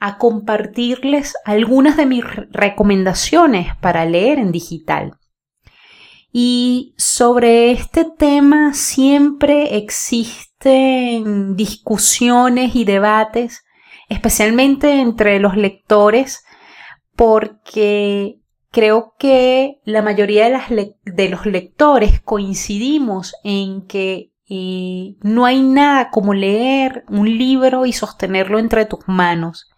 a compartirles algunas de mis recomendaciones para leer en digital. Y sobre este tema siempre existen discusiones y debates, especialmente entre los lectores, porque creo que la mayoría de, los lectores coincidimos en que eh, no hay nada como leer un libro y sostenerlo entre tus manos.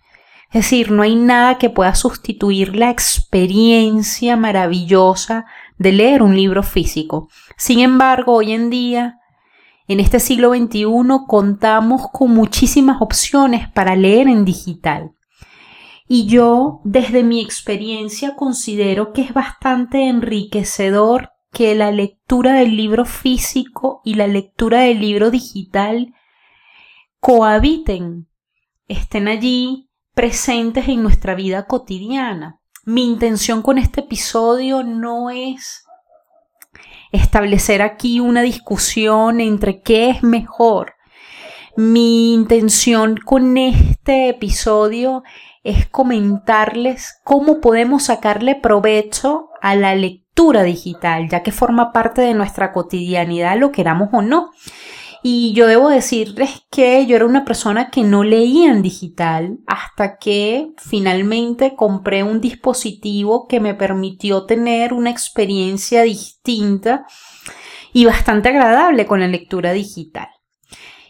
Es decir, no hay nada que pueda sustituir la experiencia maravillosa de leer un libro físico. Sin embargo, hoy en día, en este siglo XXI, contamos con muchísimas opciones para leer en digital. Y yo, desde mi experiencia, considero que es bastante enriquecedor que la lectura del libro físico y la lectura del libro digital cohabiten, estén allí presentes en nuestra vida cotidiana. Mi intención con este episodio no es establecer aquí una discusión entre qué es mejor. Mi intención con este episodio es comentarles cómo podemos sacarle provecho a la lectura digital, ya que forma parte de nuestra cotidianidad, lo queramos o no. Y yo debo decirles que yo era una persona que no leía en digital hasta que finalmente compré un dispositivo que me permitió tener una experiencia distinta y bastante agradable con la lectura digital.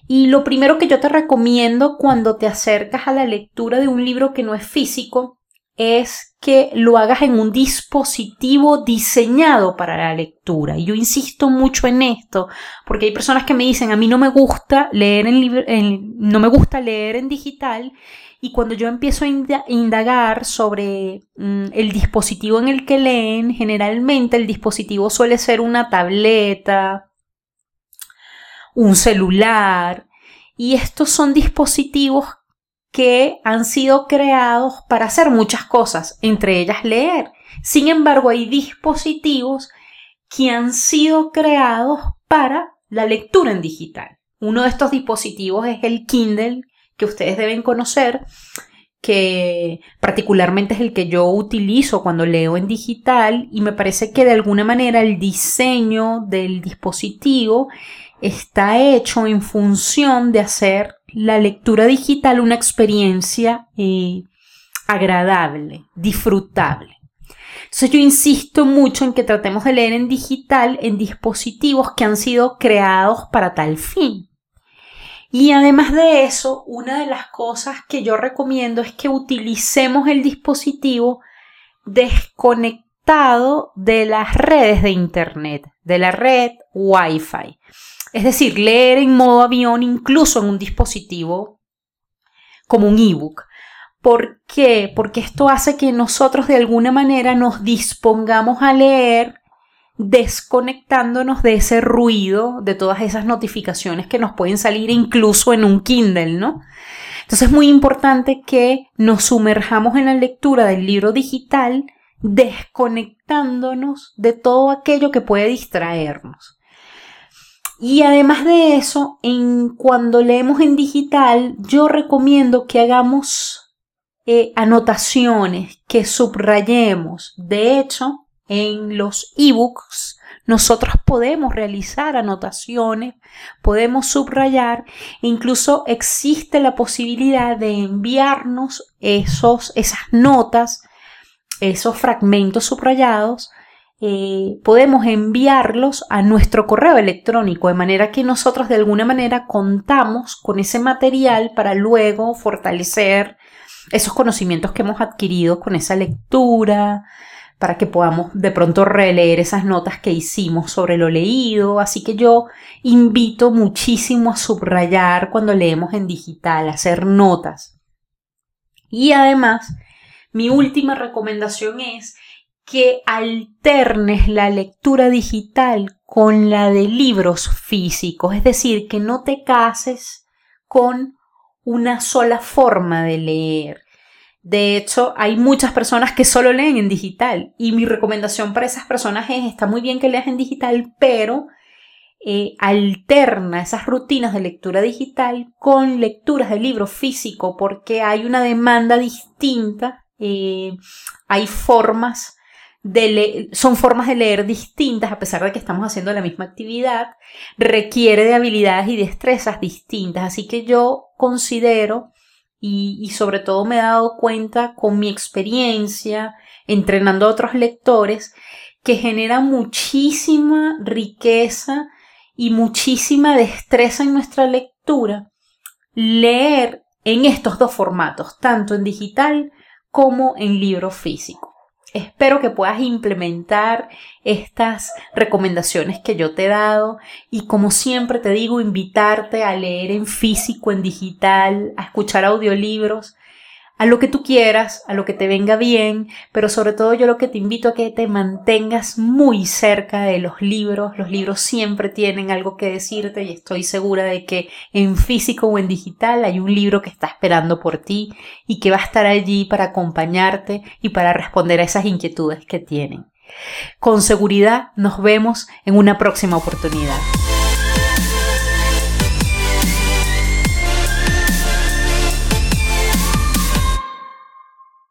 Y lo primero que yo te recomiendo cuando te acercas a la lectura de un libro que no es físico es que lo hagas en un dispositivo diseñado para la lectura. Y yo insisto mucho en esto, porque hay personas que me dicen, a mí no me gusta leer en, no me gusta leer en digital, y cuando yo empiezo a indagar sobre mm, el dispositivo en el que leen, generalmente el dispositivo suele ser una tableta, un celular, y estos son dispositivos que han sido creados para hacer muchas cosas, entre ellas leer. Sin embargo, hay dispositivos que han sido creados para la lectura en digital. Uno de estos dispositivos es el Kindle, que ustedes deben conocer, que particularmente es el que yo utilizo cuando leo en digital y me parece que de alguna manera el diseño del dispositivo está hecho en función de hacer la lectura digital una experiencia eh, agradable, disfrutable. Entonces yo insisto mucho en que tratemos de leer en digital en dispositivos que han sido creados para tal fin. Y además de eso, una de las cosas que yo recomiendo es que utilicemos el dispositivo desconectado de las redes de Internet, de la red Wi-Fi. Es decir, leer en modo avión incluso en un dispositivo como un ebook. ¿Por qué? Porque esto hace que nosotros de alguna manera nos dispongamos a leer desconectándonos de ese ruido, de todas esas notificaciones que nos pueden salir incluso en un Kindle, ¿no? Entonces es muy importante que nos sumerjamos en la lectura del libro digital desconectándonos de todo aquello que puede distraernos. Y además de eso, en, cuando leemos en digital, yo recomiendo que hagamos eh, anotaciones, que subrayemos. De hecho, en los ebooks nosotros podemos realizar anotaciones, podemos subrayar, incluso existe la posibilidad de enviarnos esos, esas notas, esos fragmentos subrayados eh, podemos enviarlos a nuestro correo electrónico, de manera que nosotros de alguna manera contamos con ese material para luego fortalecer esos conocimientos que hemos adquirido con esa lectura, para que podamos de pronto releer esas notas que hicimos sobre lo leído. Así que yo invito muchísimo a subrayar cuando leemos en digital, a hacer notas. Y además, mi última recomendación es que alternes la lectura digital con la de libros físicos, es decir, que no te cases con una sola forma de leer. De hecho, hay muchas personas que solo leen en digital y mi recomendación para esas personas es, está muy bien que leas en digital, pero eh, alterna esas rutinas de lectura digital con lecturas de libro físico porque hay una demanda distinta, eh, hay formas de son formas de leer distintas a pesar de que estamos haciendo la misma actividad, requiere de habilidades y destrezas distintas, así que yo considero y, y sobre todo me he dado cuenta con mi experiencia entrenando a otros lectores que genera muchísima riqueza y muchísima destreza en nuestra lectura leer en estos dos formatos, tanto en digital como en libro físico. Espero que puedas implementar estas recomendaciones que yo te he dado y como siempre te digo, invitarte a leer en físico, en digital, a escuchar audiolibros a lo que tú quieras, a lo que te venga bien, pero sobre todo yo lo que te invito a que te mantengas muy cerca de los libros. Los libros siempre tienen algo que decirte y estoy segura de que en físico o en digital hay un libro que está esperando por ti y que va a estar allí para acompañarte y para responder a esas inquietudes que tienen. Con seguridad nos vemos en una próxima oportunidad.